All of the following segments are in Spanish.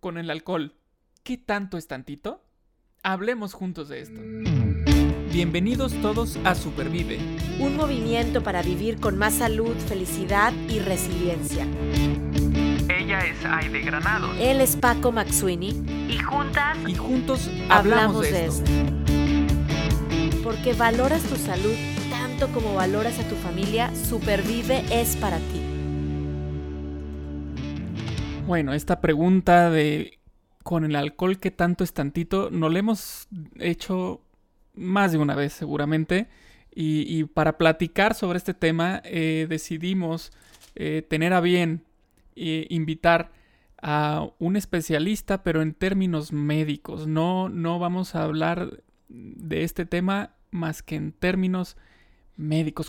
con el alcohol. ¿Qué tanto es tantito? Hablemos juntos de esto. Bienvenidos todos a Supervive. Un movimiento para vivir con más salud, felicidad y resiliencia. Ella es Aide Granados. Él es Paco Maxuini. Y juntas. Y juntos hablamos, de, esto. Porque valoras tu salud tanto como valoras a tu familia, Supervive es para ti. Bueno, esta pregunta de con el alcohol que tanto es tantito, no la hemos hecho más de una vez seguramente. Y, para platicar sobre este tema eh, decidimos eh, tener a bien eh, invitar a un especialista, pero en términos médicos. No, no vamos a hablar de este tema más que en términos médicos,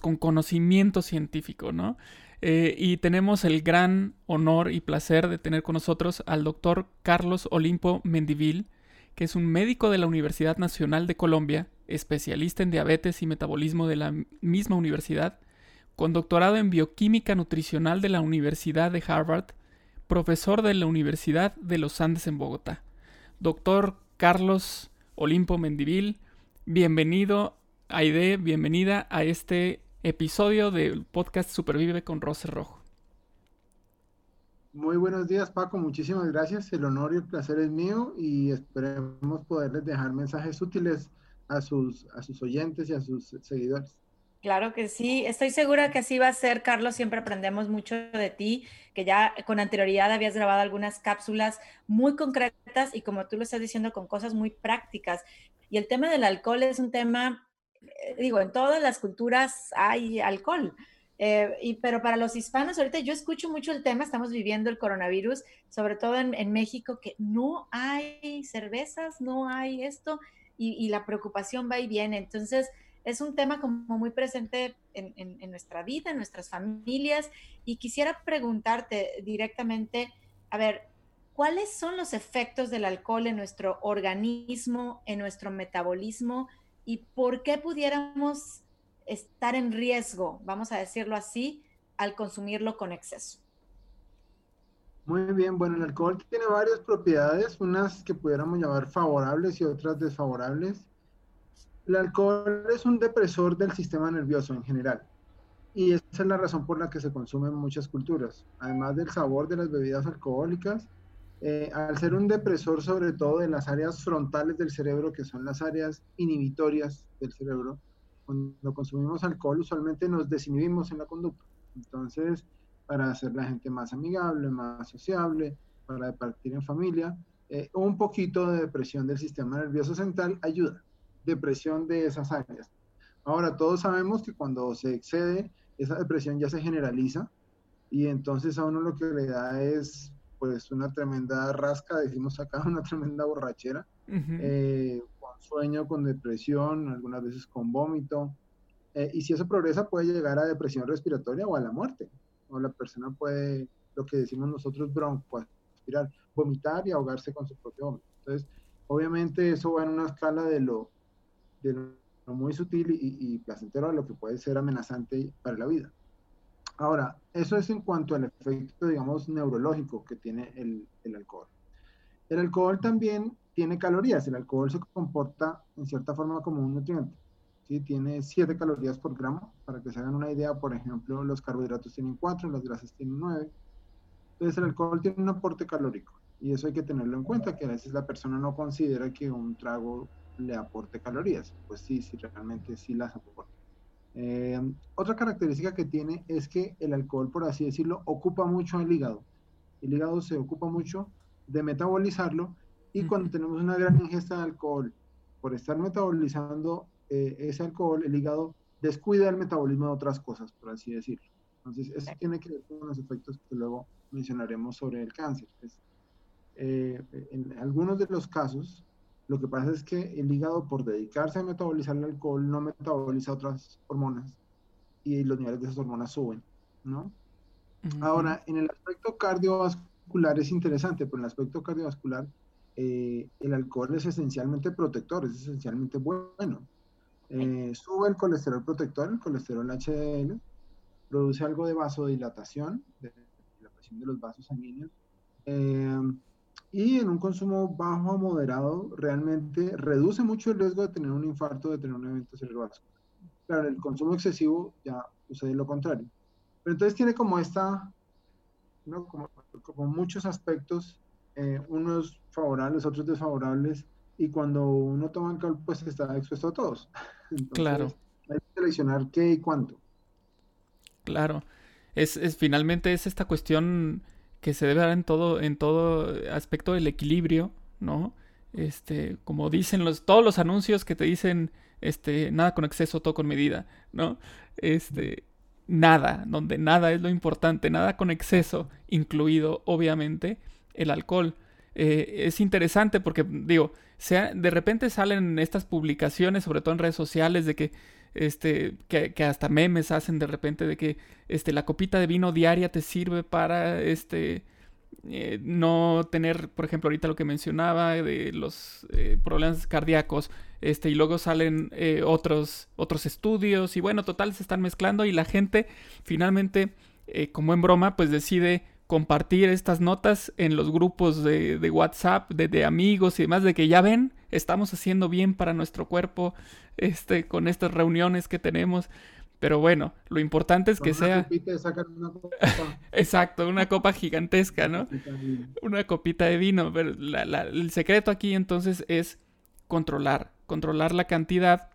con conocimiento científico, ¿no? Eh, y tenemos el gran honor y placer de tener con nosotros al doctor Carlos Olimpo Mendivil, que es un médico de la Universidad Nacional de Colombia, especialista en diabetes y metabolismo de la misma universidad, con doctorado en bioquímica nutricional de la Universidad de Harvard, profesor de la Universidad de los Andes en Bogotá. Doctor Carlos Olimpo Mendivil, bienvenido, Aide, bienvenida a este episodio del podcast Supervive con Rose Rojo. Muy buenos días, Paco. Muchísimas gracias. El honor y el placer es mío y esperemos poderles dejar mensajes útiles a sus, a sus oyentes y a sus seguidores. Claro que sí, estoy segura que así va a ser, Carlos. Siempre aprendemos mucho de ti, que ya con anterioridad habías grabado algunas cápsulas muy concretas y como tú lo estás diciendo, con cosas muy prácticas. Y el tema del alcohol es un tema digo, en todas las culturas hay alcohol. Eh, y, pero para los hispanos, ahorita yo escucho mucho el tema, estamos viviendo el coronavirus, sobre todo en, México, que no hay cervezas, no hay esto, y, la preocupación va y viene. Entonces, es un tema como muy presente en, en, nuestra vida, en nuestras familias, y quisiera preguntarte directamente, a ver, ¿cuáles son los efectos del alcohol en nuestro organismo, en nuestro metabolismo? Y por qué pudiéramos estar en riesgo, vamos a decirlo así, al consumirlo con exceso. Muy bien, bueno, el alcohol tiene varias propiedades, unas que pudiéramos llamar favorables y otras desfavorables. El alcohol es un depresor del sistema nervioso en general y esa es la razón por la que se consume en muchas culturas. Además del sabor de las bebidas alcohólicas, eh, al ser un depresor sobre todo de las áreas frontales del cerebro, que son las áreas inhibitorias del cerebro, cuando consumimos alcohol usualmente nos desinhibimos en la conducta. Entonces, para hacer la gente más amigable, más sociable, para partir en familia, eh, un poquito de depresión del sistema nervioso central ayuda, depresión de esas áreas. Ahora, todos sabemos que cuando se excede, esa depresión ya se generaliza y entonces a uno lo que le da es pues una tremenda rasca, decimos acá, una tremenda borrachera, eh, con sueño, con depresión, algunas veces con vómito. Eh, y si eso progresa puede llegar a depresión respiratoria o a la muerte. O la persona puede, lo que decimos nosotros, bronco, aspirar, vomitar y ahogarse con su propio vómito. Entonces, obviamente eso va en una escala de lo, de lo muy sutil y, y placentero a lo que puede ser amenazante para la vida. Ahora, eso es en cuanto al efecto, digamos, neurológico que tiene el, alcohol. El alcohol también tiene calorías. El alcohol se comporta en cierta forma como un nutriente. ¿sí? Tiene 7 calorías por gramo. Para que se hagan una idea, por ejemplo, los carbohidratos tienen 4, las grasas tienen 9. Entonces el alcohol tiene un aporte calórico. Y eso hay que tenerlo en cuenta, que a veces la persona no considera que un trago le aporte calorías. Pues sí, sí, realmente sí las aporta. Eh, otra característica que tiene es que el alcohol, por así decirlo, ocupa mucho el hígado. El hígado se ocupa mucho de metabolizarlo y cuando tenemos una gran ingesta de alcohol, por estar metabolizando eh, ese alcohol, el hígado descuida el metabolismo de otras cosas, por así decirlo. Entonces, eso tiene que ver con los efectos que luego mencionaremos sobre el cáncer. Eh, en algunos de los casos, lo que pasa es que el hígado, por dedicarse a metabolizar el alcohol, no metaboliza otras hormonas y los niveles de esas hormonas suben, ¿no? Ahora, en el aspecto cardiovascular es interesante, pero en el aspecto cardiovascular, eh, el alcohol es esencialmente protector, es esencialmente bueno. Eh, sube el colesterol protector, el colesterol HDL, produce algo de vasodilatación, de la presión de los vasos sanguíneos. Eh, y en un consumo bajo a moderado realmente reduce mucho el riesgo de tener un infarto, de tener un evento cerebrovascular. Claro, el consumo excesivo ya sucede lo contrario. Pero entonces tiene como esta, ¿no? como, como muchos aspectos, eh, unos favorables, otros desfavorables, y cuando uno toma alcohol, pues está expuesto a todos. claro. Hay que seleccionar qué y cuánto. Claro. Es, es, finalmente es esta cuestión que se debe dar en todo, en todo aspecto del equilibrio, ¿no? Este, como dicen los, todos los anuncios que te dicen, este, nada con exceso, todo con medida, ¿no? Este, nada, donde nada es lo importante, nada con exceso, incluido, obviamente, el alcohol. Eh, es interesante porque, digo, de repente salen estas publicaciones, sobre todo en redes sociales, de que este, que, hasta memes hacen de repente de que este, la copita de vino diaria te sirve para este, eh, no tener, por ejemplo, ahorita lo que mencionaba de los eh, problemas cardíacos, este, y luego salen eh, otros, otros estudios, y bueno, total, se están mezclando y la gente finalmente, como en broma, pues decide compartir estas notas en los grupos de, WhatsApp, de, amigos y demás, de que ya ven, estamos haciendo bien para nuestro cuerpo, este, con estas reuniones que tenemos. Pero bueno, lo importante es que sea... Exacto, una copa gigantesca, ¿no? Una copita de vino. Pero el secreto aquí entonces es controlar, controlar la cantidad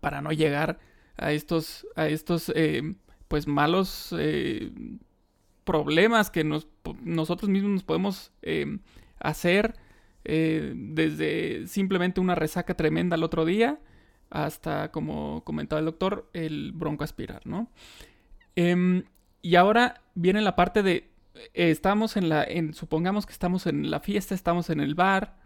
para no llegar a estos, a estos, eh, pues malos eh, problemas que nos, nosotros mismos nos podemos em, hacer eh, desde simplemente una resaca tremenda el otro día hasta, como comentaba el doctor, el bronco aspirar, ¿no? Em, y ahora viene la parte de, eh, estamos en la, en, supongamos que estamos en la fiesta, estamos en el bar,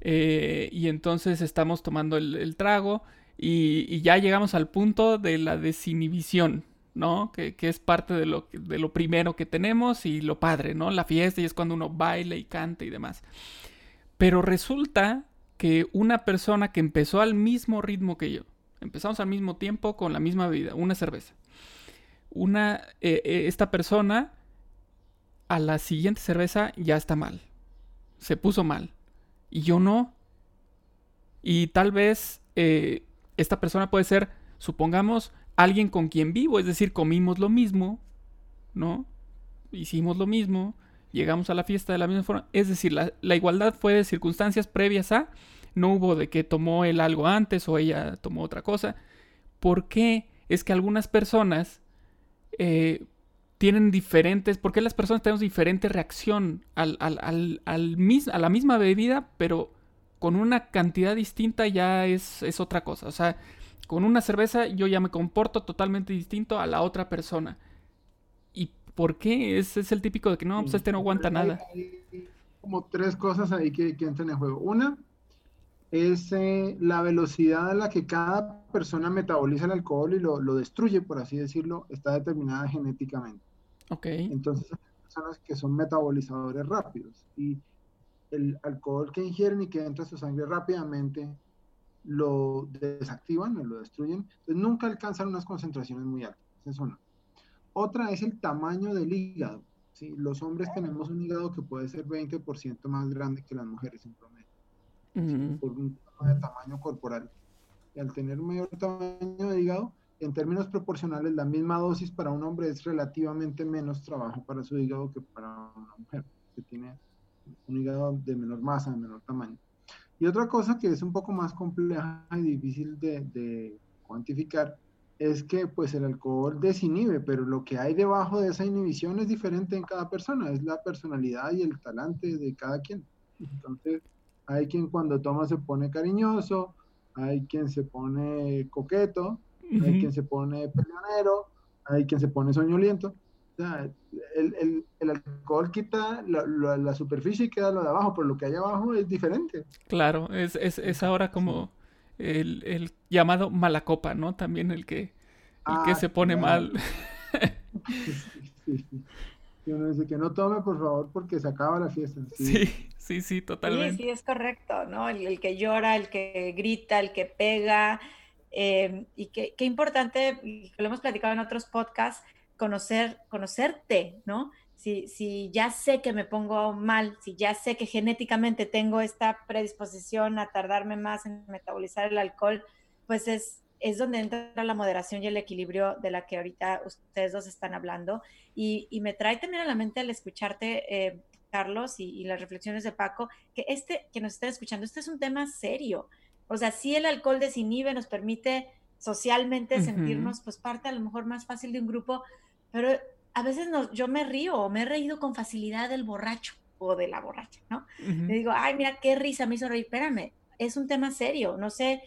eh, y entonces estamos tomando el, trago, y, ya llegamos al punto de la desinhibición, ¿no? Que, es parte de lo, de lo primero que tenemos y lo padre, ¿no? La fiesta y es cuando uno baila y canta y demás. Pero resulta que una persona que empezó al mismo ritmo que yo, empezamos al mismo tiempo con la misma bebida, una cerveza. Una, eh, eh, esta persona a la siguiente cerveza ya está mal. Se puso mal. Y yo no. Y tal vez eh, esta persona puede ser, supongamos, alguien con quien vivo, es decir, comimos lo mismo, ¿no? Hicimos lo mismo, llegamos a la fiesta de la misma forma, es decir, la, igualdad fue de circunstancias previas a, no hubo de que tomó él algo antes o ella tomó otra cosa. ¿Por qué es que algunas personas eh, tienen diferentes, por qué las personas tenemos diferente reacción al, al, al, a la misma bebida, pero con una cantidad distinta ya es, es otra cosa? O sea, con una cerveza yo ya me comporto totalmente distinto a la otra persona. ¿Y por qué? Es, es el típico de que no, pues este no aguanta nada. Hay, como tres cosas ahí que, que entran en juego. Una es eh, la velocidad a la que cada persona metaboliza el alcohol y lo, lo, destruye, por así decirlo, está determinada genéticamente. Ok. Entonces hay personas que son metabolizadores rápidos y el alcohol que ingieren y que entra a su sangre rápidamente lo desactivan o lo destruyen, entonces nunca alcanzan unas concentraciones muy altas. Esa es Otra es el tamaño del hígado. ¿sí? Los hombres tenemos un hígado que puede ser 20% más grande que las mujeres en promedio, por un tamaño corporal. Y al tener un mayor tamaño de hígado, en términos proporcionales, la misma dosis para un hombre es relativamente menos trabajo para su hígado que para una mujer, que tiene un hígado de menor masa, de menor tamaño. Y otra cosa que es un poco más compleja y difícil de, cuantificar es que pues el alcohol desinhibe, pero lo que hay debajo de esa inhibición es diferente en cada persona, es la personalidad y el talante de cada quien. Entonces, hay quien cuando toma se pone cariñoso, hay quien se pone coqueto, hay quien se pone peleonero, hay quien se pone soñoliento el, el, alcohol quita la, superficie y queda lo de abajo, pero lo que hay abajo es diferente. Claro, es, es, es ahora como el, el, llamado malacopa, ¿no? También el que, el que ah, se pone mal. Y uno dice que no tome, por favor, porque se acaba la fiesta. Sí, sí, sí, totalmente. Sí, sí, es correcto, ¿no? El, que llora, el que grita, el que pega. Eh, y qué, qué importante, lo hemos platicado en otros podcasts, conocer, conocerte, ¿no? si, si ya sé que me pongo mal, si ya sé que genéticamente tengo esta predisposición a tardarme más en metabolizar el alcohol, pues es, es donde entra la moderación y el equilibrio de la que ahorita ustedes dos están hablando. Y, y me trae también a la mente al escucharte, eh, Carlos, y, y, las reflexiones de Paco, que este que nos está escuchando, este es un tema serio. O sea, sí el alcohol desinhibe, nos permite socialmente uh -huh. sentirnos pues parte a lo mejor más fácil de un grupo, pero a veces no, yo me río o me he reído con facilidad del borracho o de la borracha, ¿no? Uh -huh. Le digo, ay, mira qué risa me hizo reír, espérame, es un tema serio, no sé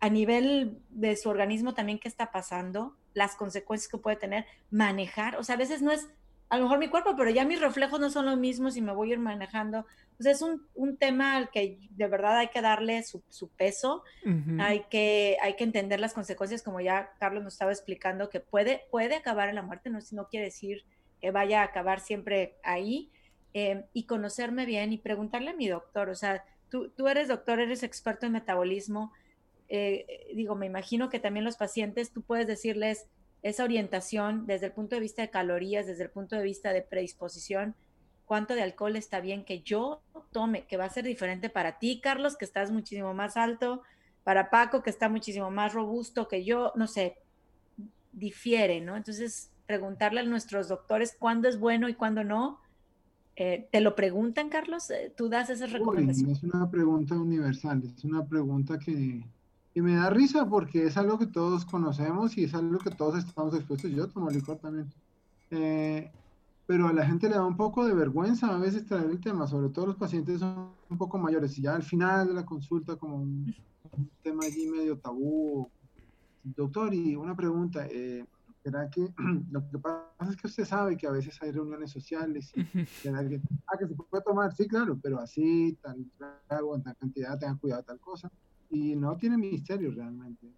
a nivel de su organismo también qué está pasando, las consecuencias que puede tener, manejar, o sea, a veces no es a lo mejor mi cuerpo, pero ya mis reflejos no son los mismos y me voy a ir manejando. Es un, un tema al que de verdad hay que darle su, su peso, uh -huh. hay, que, hay que entender las consecuencias, como ya Carlos nos estaba explicando, que puede, puede acabar en la muerte, no, no quiere decir que vaya a acabar siempre ahí, eh, y conocerme bien y preguntarle a mi doctor, o sea, tú, tú eres doctor, eres experto en metabolismo, eh, digo, me imagino que también los pacientes, tú puedes decirles, esa orientación desde el punto de vista de calorías, desde el punto de vista de predisposición, cuánto de alcohol está bien que yo tome, que va a ser diferente para ti, Carlos, que estás muchísimo más alto, para Paco, que está muchísimo más robusto que yo, no sé, difiere, ¿no? Entonces, preguntarle a nuestros doctores cuándo es bueno y cuándo no. Eh, ¿Te lo preguntan, Carlos? Eh, ¿Tú das esas recomendaciones? Uy, es una pregunta universal, es una pregunta que, y me da risa porque es algo que todos conocemos y es algo que todos estamos expuestos. Yo tomo licor también. Eh, pero a la gente le da un poco de vergüenza a veces traer el tema, sobre todo los pacientes son un poco mayores. Y ya al final de la consulta, como un, un tema allí medio tabú. Doctor, y una pregunta. Eh, ¿Será que lo que pasa es que usted sabe que a veces hay reuniones sociales? Y, ¿será que, ah, que se puede tomar? Sí, claro, pero así, tal trago, en tal cantidad, tengan cuidado, tal cosa y no tiene misterio realmente.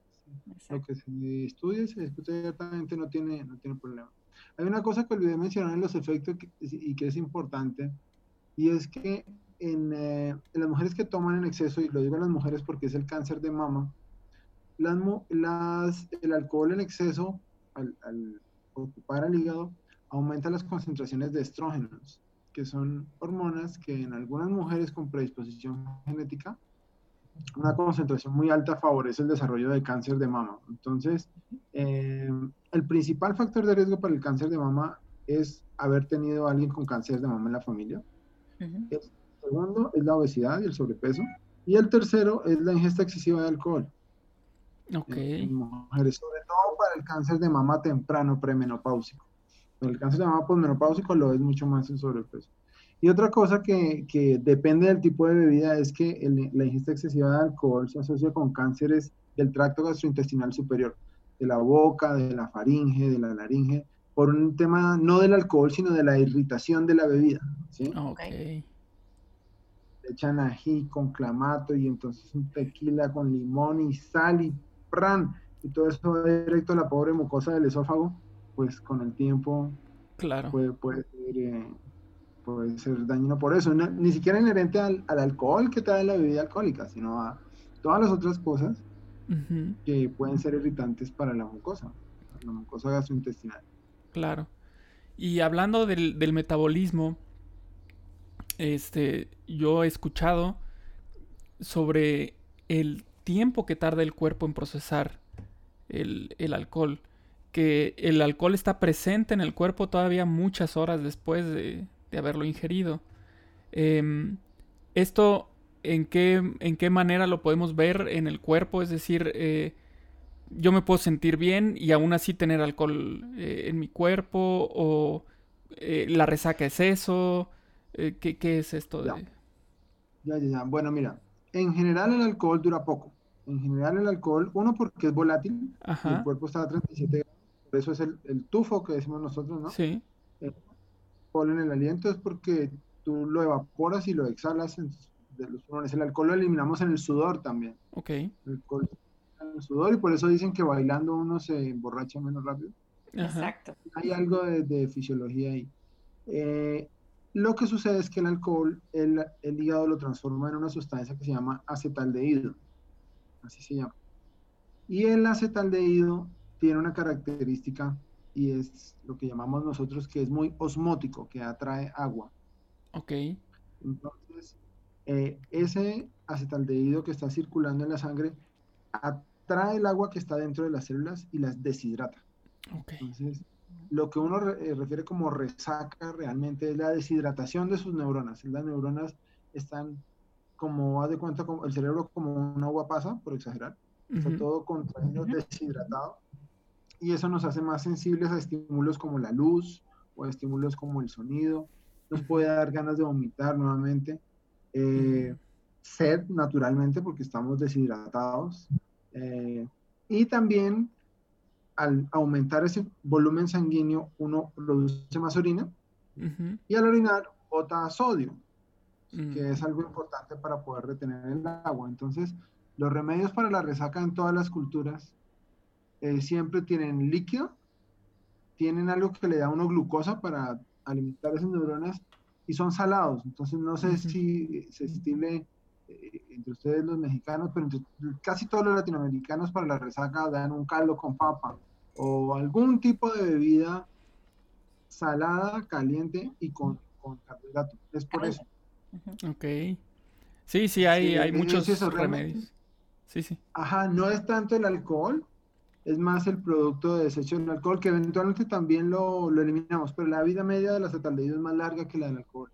Lo que se estudia y se discute abiertamente no tiene, no tiene problema. Hay una cosa que olvidé mencionar en los efectos que, y que es importante, y es que en, eh, en, las mujeres que toman en exceso, y lo digo a las mujeres porque es el cáncer de mama, las, las, el alcohol en exceso, al, al ocupar al hígado, aumenta las concentraciones de estrógenos, que son hormonas que en algunas mujeres con predisposición genética una concentración muy alta favorece el desarrollo de cáncer de mama. Entonces, eh, el principal factor de riesgo para el cáncer de mama es haber tenido a alguien con cáncer de mama en la familia. Uh -huh. El segundo es la obesidad y el sobrepeso. Y el tercero es la ingesta excesiva de alcohol. Ok. En mujeres, sobre todo para el cáncer de mama temprano, premenopáusico. El cáncer de mama posmenopáusico lo es mucho más en sobrepeso. Y otra cosa que, que, depende del tipo de bebida es que el, la ingesta excesiva de alcohol se asocia con cánceres del tracto gastrointestinal superior, de la boca, de la faringe, de la laringe, por un tema no del alcohol, sino de la irritación de la bebida. ¿sí? Okay. Le echan ají con clamato y entonces un tequila con limón y sal y pran, y todo eso va directo a la pobre mucosa del esófago, pues con el tiempo claro. puede, puede ser... Eh, puede ser dañino por eso, no, ni siquiera inherente al, al, alcohol que trae la bebida alcohólica, sino a todas las otras cosas uh -huh. que pueden ser irritantes para la mucosa, la mucosa gastrointestinal. Claro. Y hablando del, del metabolismo, este, yo he escuchado sobre el tiempo que tarda el cuerpo en procesar el, el alcohol que el alcohol está presente en el cuerpo todavía muchas horas después de, de haberlo ingerido. Eh, esto, ¿en qué, ¿en qué manera lo podemos ver en el cuerpo? Es decir, eh, yo me puedo sentir bien y aún así tener alcohol eh, en mi cuerpo o eh, la resaca es eso. ¿qué, ¿qué, es esto? De... Ya. ya, ya, Bueno, mira, en general el alcohol dura poco. En general el alcohol, uno porque es volátil, el cuerpo está a 37 grados, por eso es el, el tufo que decimos nosotros, ¿no? Sí en el aliento es porque tú lo evaporas y lo exhalas en, de los pulmones. El alcohol lo eliminamos en el sudor también. Ok. El alcohol en el sudor y por eso dicen que bailando uno se emborracha menos rápido. Exacto. Hay algo de, de fisiología ahí. Eh, lo que sucede es que el alcohol, el, el, hígado lo transforma en una sustancia que se llama acetaldehído. Así se llama. Y el acetaldehído tiene una característica y es lo que llamamos nosotros que es muy osmótico, que atrae agua. Ok. Entonces, eh, ese acetaldehído que está circulando en la sangre atrae el agua que está dentro de las células y las deshidrata. Ok. Entonces, lo que uno re- eh, refiere como resaca realmente es la deshidratación de sus neuronas. Las neuronas están como, haz de cuenta, como el cerebro como una uva pasa, por exagerar. Está todo contraído, deshidratado. Y eso nos hace más sensibles a estímulos como la luz o a estímulos como el sonido. Nos puede dar ganas de vomitar nuevamente. Eh, sed, naturalmente, porque estamos deshidratados. Eh, y también al aumentar ese volumen sanguíneo, uno produce más orina y al orinar bota sodio, Mm. que es algo importante para poder retener el agua. Entonces, los remedios para la resaca en todas las culturas eh, siempre tienen líquido, tienen algo que le da a uno glucosa para alimentar esas neuronas y son salados. Entonces, no sé si se estile eh, entre ustedes los mexicanos, pero entre casi todos los latinoamericanos para la resaca dan un caldo con papa o algún tipo de bebida salada, caliente y con, con carbohidratos. Es por eso. Ok. Sí, sí, hay, Sí, hay es muchos eso, remedios. Sí, sí. Ajá, no es tanto el alcohol, es más el producto de desecho del alcohol, que eventualmente también lo, lo eliminamos, pero la vida media del acetaldehído es más larga que la del alcohol.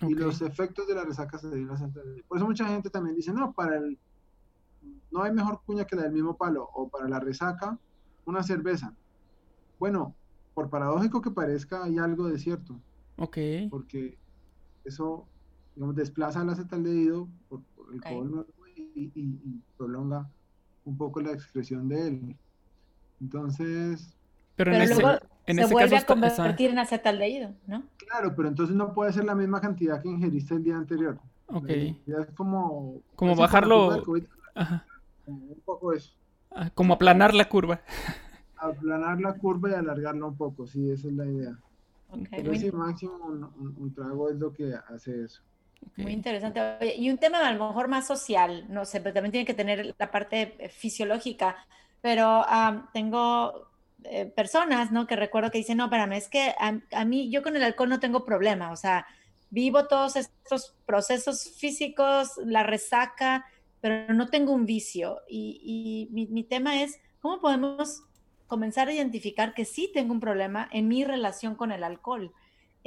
Y los efectos de la resaca se deben acetaldehído. Por eso mucha gente también dice, no, para el, no hay mejor cuña que la del mismo palo, o para la resaca, una cerveza. Bueno, por paradójico que parezca, hay algo de cierto, Ok. porque eso, digamos, desplaza el acetaldehído por, por el Ok. alcohol y- y prolonga un poco la excreción de él. Entonces, Pero en Pero ese, luego en se ese vuelve caso a está- convertir en acetaldehído, ¿no? claro, pero entonces no puede ser la misma cantidad que ingeriste el día anterior. Ok. Ya es como... Como bajarlo- Ajá. un poco eso. Ah, Como aplanar la curva. Aplanar la curva y alargarla un poco, sí, esa es la idea. Ok, Pero muy, sí, máximo un, un- un trago es lo que hace eso. Muy interesante. Oye, y un tema a lo mejor más social, no sé, pero también tiene que tener la parte eh, fisiológica. Pero am, tengo eh, personas, ¿no? Que recuerdo que dicen, no, espérame, es que a, a mí, yo con el alcohol no tengo problema, o sea, vivo todos estos procesos físicos, la resaca, pero no tengo un vicio. Y, mi tema es, ¿cómo podemos comenzar a identificar que sí tengo un problema en mi relación con el alcohol?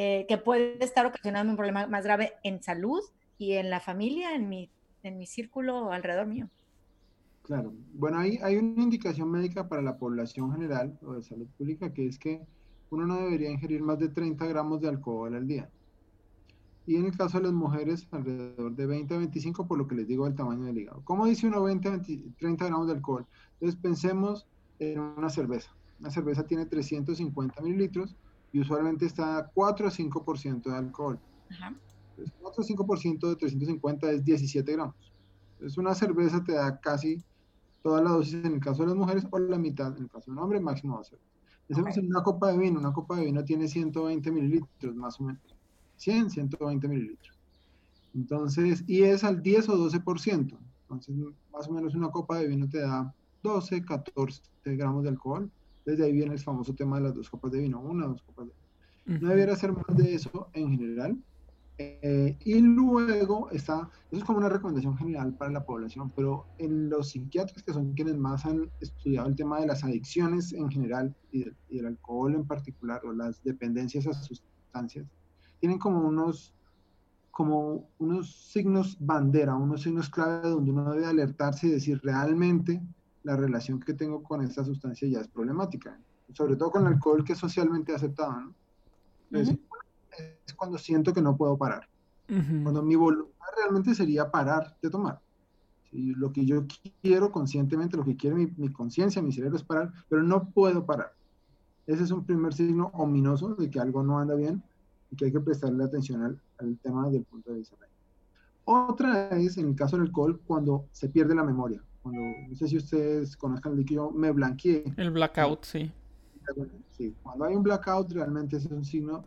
eh, que puede estar ocasionando un problema más grave en salud y en la familia, en mi, en mi círculo alrededor mío. Claro. Bueno, hay, hay una indicación médica para la población general o de salud pública que es que uno no debería ingerir más de 30 gramos de alcohol al día. Y en el caso de las mujeres, alrededor de 20 a 25, por lo que les digo del tamaño del hígado. ¿Cómo dice uno 20 a 20 30 gramos de alcohol? Entonces pensemos en una cerveza. Una cerveza tiene 350 mililitros y usualmente está a 4 a 5% de alcohol. Ajá. Entonces, 4 o 5% de 350 es 17 gramos. Entonces, una cerveza te da casi toda la dosis en el caso de las mujeres o la mitad en el caso de un hombre, máximo dos cervezas. Pensemos Ok. en una copa de vino. Una copa de vino tiene 120 mililitros, más o menos. 100, 120 mililitros. Entonces, y es al 10 o 12%. Entonces, más o menos una copa de vino te da 12, 14 gramos de alcohol. Desde ahí viene el famoso tema de las dos copas de vino, una o dos copas de vino. No debiera ser más de eso en general. Eh, y luego está, eso es como una recomendación general para la población, pero en los psiquiatras, que son quienes más han estudiado el tema de las adicciones en general y, del- y del alcohol en particular, o las dependencias a sustancias, tienen como unos, como unos signos bandera, unos signos clave donde uno debe alertarse y decir realmente la relación que tengo con esta sustancia ya es problemática, sobre todo con el alcohol que es socialmente aceptado, ¿no? Es, Ujú. Es cuando siento que no puedo parar, Ujú. cuando mi voluntad realmente sería parar de tomar. Sí, lo que yo quiero conscientemente, lo que quiere mi, mi conciencia, mi cerebro es parar, pero no puedo parar. Ese es un primer signo ominoso de que algo no anda bien y que hay que prestarle atención al, al tema desde el punto de vista médico. Otra es, en el caso del alcohol, cuando se pierde la memoria. Cuando, no sé si ustedes conozcan el líquido, me blanqueé. El blackout, sí. Sí, cuando hay un blackout realmente es un signo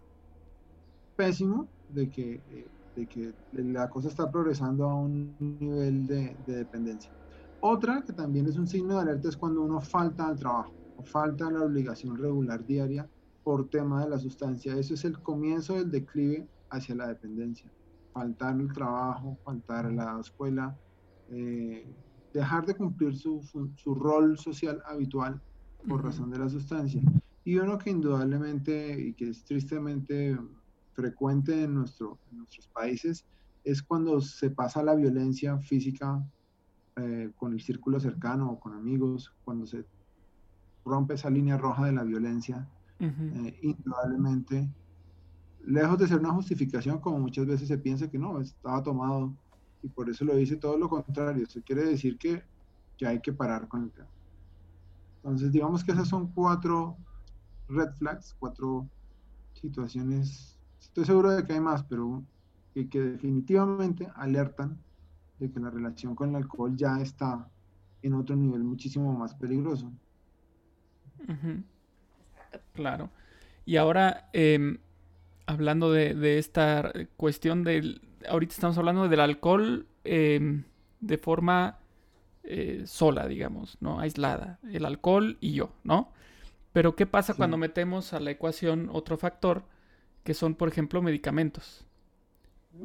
pésimo de que, eh, de que la cosa está progresando a un nivel de, de dependencia. Otra que también es un signo de alerta es cuando uno falta al trabajo o falta la obligación regular diaria por tema de la sustancia. Eso es el comienzo del declive hacia la dependencia. Faltar el trabajo, faltar a la escuela, eh, dejar de cumplir su, su, rol social habitual por razón de la sustancia. Y uno que indudablemente y que es tristemente frecuente en, nuestro, en nuestros países es cuando se pasa la violencia física eh, con el círculo cercano o con amigos, cuando se rompe esa línea roja de la violencia, eh, indudablemente, lejos de ser una justificación, como muchas veces se piensa que no, estaba tomado y por eso lo dice todo lo contrario. Eso quiere decir que ya hay que parar con el tema. Entonces, digamos que esas son cuatro red flags, cuatro situaciones. Estoy seguro de que hay más, pero que, que definitivamente alertan de que la relación con el alcohol ya está en otro nivel muchísimo más peligroso. Claro. Y ahora, em, hablando de, esta cuestión del... Ahorita estamos hablando del alcohol em, de forma eh, sola, digamos, ¿no? Aislada. El alcohol y yo, ¿no? Pero ¿qué pasa cuando metemos a la ecuación otro factor, que son, por ejemplo, medicamentos?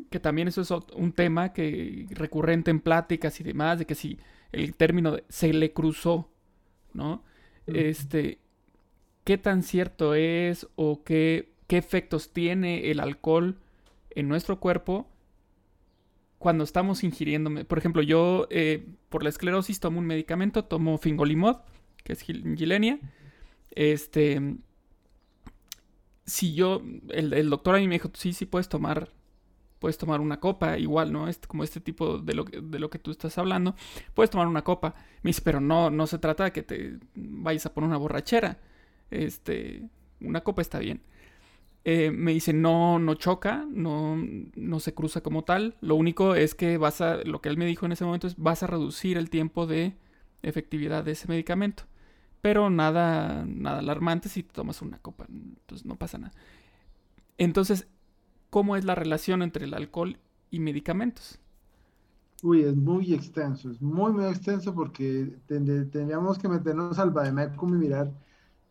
Que también eso es un tema que recurrente en pláticas y demás, de que si el término de se le cruzó, ¿no? Este, ¿qué tan cierto es o qué, qué efectos tiene el alcohol en nuestro cuerpo cuando estamos ingiriendo? Por ejemplo, yo eh, por la esclerosis tomo un medicamento, tomo fingolimod, que es gilenia. Este, si yo, el, el, doctor a mí me dijo, sí, sí puedes tomar puedes tomar una copa, igual, ¿no? Este, como este tipo de lo, de lo que tú estás hablando, puedes tomar una copa. Me dice, pero no, no se trata de que te vayas a poner una borrachera. Este, una copa está bien. Eh, me dice, no, no choca, no, no se cruza como tal. Lo único es que vas a, lo que él me dijo en ese momento es, vas a reducir el tiempo de efectividad de ese medicamento. Pero nada, nada alarmante si tomas una copa, entonces no pasa nada. Entonces, cómo es la relación entre el alcohol y medicamentos. Uy, es muy extenso, es muy, muy extenso porque tendríamos que meternos al Bademecum y mirar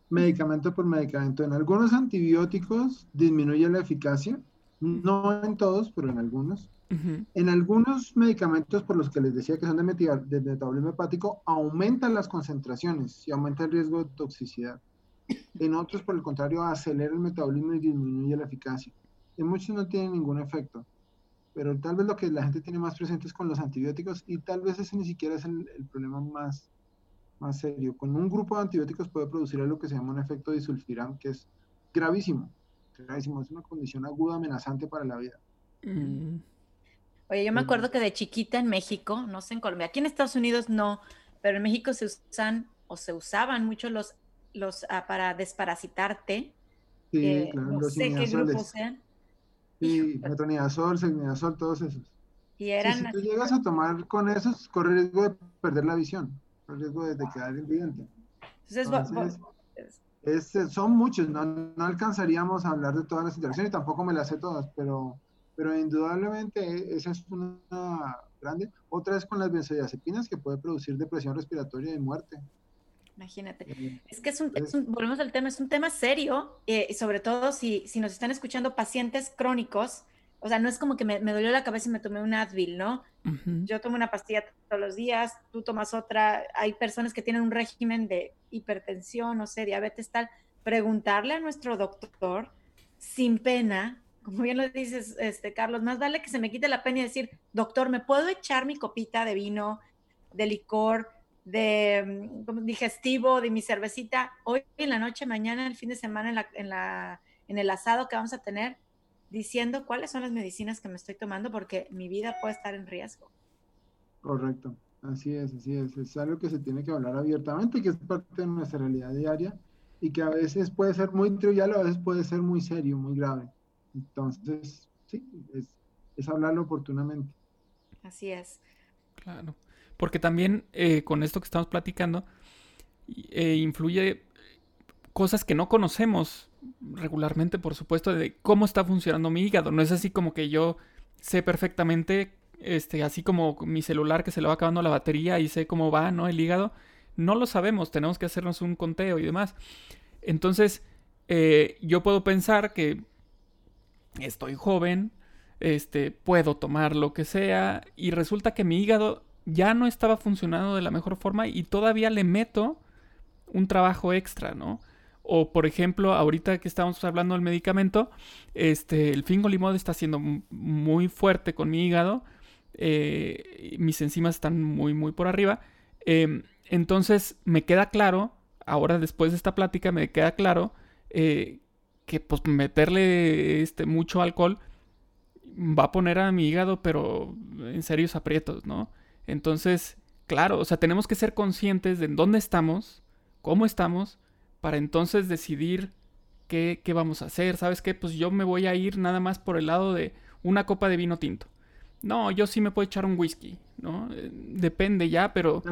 medicamento por medicamento. En algunos antibióticos disminuye la eficacia, no en todos, pero en algunos. En algunos medicamentos, por los que les decía que son de, de metabolismo hepático, aumentan las concentraciones y aumenta el riesgo de toxicidad. En otros, por el contrario, acelera el metabolismo y disminuye la eficacia en muchos no tienen ningún efecto, pero tal vez lo que la gente tiene más presente es con los antibióticos y tal vez ese ni siquiera es el, problema más, más serio. Con un grupo de antibióticos puede producir algo que se llama un efecto disulfiram, que es gravísimo, es una condición aguda amenazante para la vida. Mm. Oye, yo me acuerdo que de chiquita en México, no sé en Colombia, aquí en Estados Unidos no, pero en México se usan o se usaban mucho los, los ah, para desparasitarte. Sí, eh, claro, no sé qué grupos sean. Y metronidazol, segnidazol, todos esos. Y eran si tú llegas a tomar con esos, corre riesgo de perder la visión, corre riesgo de, quedar invidente. Entonces, son muchos, no, no, alcanzaríamos a hablar de todas las interacciones y tampoco me las sé todas, pero, pero indudablemente esa es una grande. Otra es con las benzodiazepinas que puede producir depresión respiratoria y muerte. Imagínate. Es que es un, volvemos al tema, es un tema serio, eh, sobre todo si, si nos están escuchando pacientes crónicos, o sea, no es como que me, dolió la cabeza y me tomé un Advil, ¿no? Yo tomo una pastilla todos los días, tú tomas otra, hay personas que tienen un régimen de hipertensión, no sé, diabetes tal, preguntarle a nuestro doctor sin pena, como bien lo dices, este, Carlos, más vale que se me quite la pena y decir, doctor, ¿me puedo echar mi copita de vino, de licor? de mm, digestivo, de mi cervecita, hoy en la noche, mañana, el fin de semana, en, la, en, la, en el asado que vamos a tener, diciendo cuáles son las medicinas que me estoy tomando porque mi vida puede estar en riesgo. Correcto, así es, así es. Es algo que se tiene que hablar abiertamente, que es parte de nuestra realidad diaria y que a veces puede ser muy trivial, a veces puede ser muy serio, muy grave. Entonces, sí, es, es hablarlo oportunamente. Así es. Claro. Porque también eh, con esto que estamos platicando, eh, influye cosas que no conocemos regularmente, por supuesto, de cómo está funcionando mi hígado. No es así como que yo sé perfectamente, este, así como mi celular que se le va acabando la batería y sé cómo va, ¿no? El hígado. No lo sabemos, tenemos que hacernos un conteo y demás. Entonces, eh, yo puedo pensar que estoy joven, este, puedo tomar lo que sea, y resulta que mi hígado ya no estaba funcionando de la mejor forma y todavía le meto un trabajo extra, ¿no? O por ejemplo, ahorita que estamos hablando del medicamento, este, el fingolimod está siendo muy fuerte con mi hígado. Eh, mis enzimas están muy, muy por arriba. Em, entonces me queda claro, ahora después de esta plática, me queda claro eh, que pues meterle este, mucho alcohol va a poner a mi hígado, pero en serios aprietos, ¿no? Entonces, claro, o sea, tenemos que ser conscientes de dónde estamos, cómo estamos, para entonces decidir qué, qué vamos a hacer. ¿Sabes qué? Pues yo me voy a ir nada más por el lado de una copa de vino tinto. No, yo sí me puedo echar un whisky, ¿no? Eh, depende ya, pero...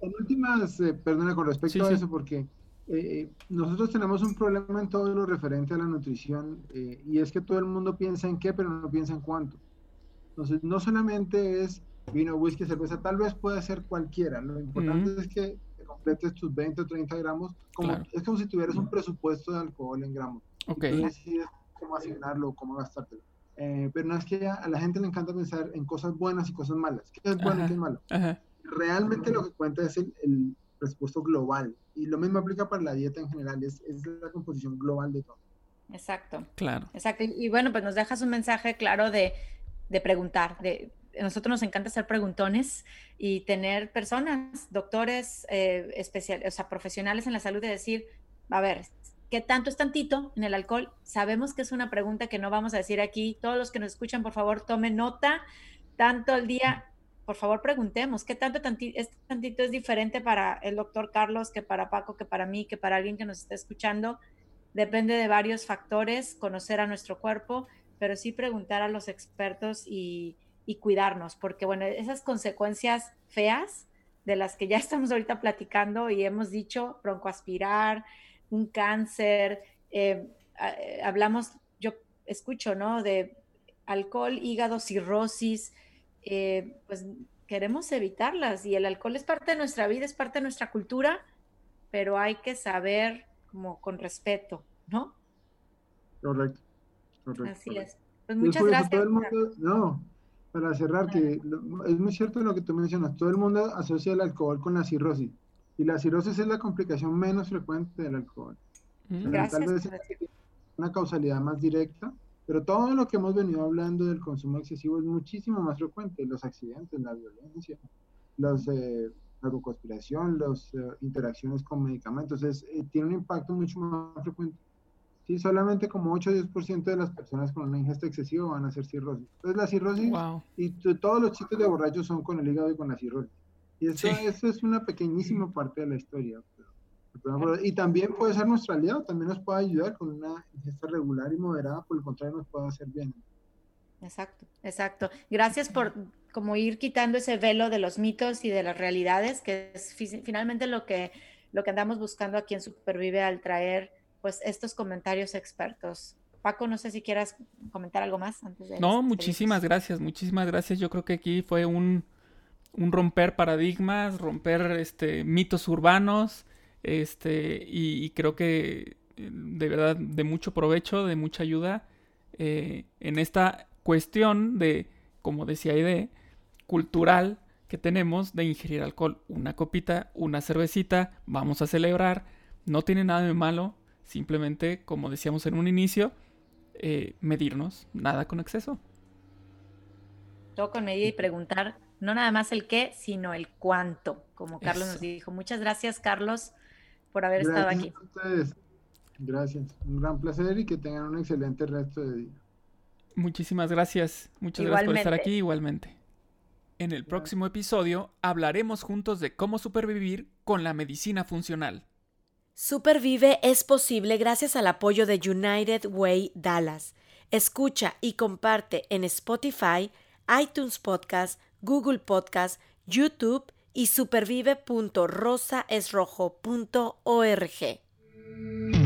en últimas, eh, perdona con respecto a eso, porque eh, nosotros tenemos un problema en todo lo referente a la nutrición y es que todo el mundo piensa en qué, pero no piensa en cuánto. Entonces, no solamente es vino, whisky, cerveza, tal vez pueda ser cualquiera. Lo importante es que completes tus 20 o 30 gramos. Como, Es como si tuvieras un presupuesto de alcohol en gramos. Ok. Entonces decides cómo asignarlo, cómo gastártelo. Eh, pero no es que a, la gente le encanta pensar en cosas buenas y cosas malas. ¿Qué es bueno y qué es malo? Realmente lo que cuenta es el, presupuesto global. Y lo mismo aplica para la dieta en general, es, es la composición global de todo. Exacto. Claro. Exacto. Y, bueno, pues nos dejas un mensaje claro de, de preguntar, de nosotros nos encanta hacer preguntones y tener personas, doctores, eh, especial, o sea, profesionales en la salud de decir, a ver, ¿qué tanto es tantito en el alcohol? Sabemos que es una pregunta que no vamos a decir aquí. Todos los que nos escuchan, por favor, tomen nota. Tanto el día, por favor, preguntemos, ¿qué tanto es tantito es diferente para el doctor Carlos que para Paco, que para mí, que para alguien que nos esté escuchando? Depende de varios factores, conocer a nuestro cuerpo, pero sí preguntar a los expertos y, y cuidarnos, porque bueno, esas consecuencias feas de las que ya estamos ahorita platicando y hemos dicho, broncoaspirar, un cáncer, eh, eh, hablamos, yo escucho, ¿no? De alcohol, hígado, cirrosis, eh, pues queremos evitarlas y el alcohol es parte de nuestra vida, es parte de nuestra cultura, pero hay que saber como con respeto, ¿no? Correcto. correcto Así es. Pues muchas gracias. no, para cerrar, que es muy cierto lo que tú mencionas, todo el mundo asocia el alcohol con la cirrosis, y la cirrosis es la complicación menos frecuente del alcohol. Mm. Tal vez es una causalidad más directa, pero todo lo que hemos venido hablando del consumo excesivo es muchísimo más frecuente, los accidentes, la violencia, los, eh, la glucospiración, las eh, interacciones con medicamentos, es, eh, tiene un impacto mucho más frecuente. Sí, solamente como 8 o 10% de las personas con una ingesta excesiva van a hacer cirrosis. Entonces la cirrosis y todos los chistes de borrachos son con el hígado y con la cirrosis. Y eso, eso es una pequeñísima parte de la historia. y también puede ser nuestro aliado, también nos puede ayudar con una ingesta regular y moderada, por el contrario nos puede hacer bien. Exacto, exacto. Gracias por como ir quitando ese velo de los mitos y de las realidades, que es finalmente lo que, lo que andamos buscando aquí en Supervive al traer pues estos comentarios expertos. Paco, no sé si quieras comentar algo más antes de... No, muchísimas gracias, muchísimas gracias. Yo creo que aquí fue un, un romper paradigmas, romper este, mitos urbanos, este, y, creo que eh, de verdad de mucho provecho, de mucha ayuda eh, en esta cuestión de, como decía Aide, cultural que tenemos de ingerir alcohol. Una copita, una cervecita, vamos a celebrar, no tiene nada de malo, Simplemente, como decíamos en un inicio, eh, medirnos, nada con exceso. Todo con medida y preguntar no nada más el qué, sino el cuánto, como Carlos nos dijo. Muchas gracias, Carlos, por haber estado aquí. Gracias, un gran placer y que tengan un excelente resto de día. Muchísimas gracias, muchas gracias por estar aquí igualmente. En el próximo episodio hablaremos juntos de cómo supervivir con la medicina funcional. Supervive es posible gracias al apoyo de United Way Dallas. Escucha y comparte en Spotify, iTunes Podcast, Google Podcast, YouTube y supervive.rosaesrojo.org.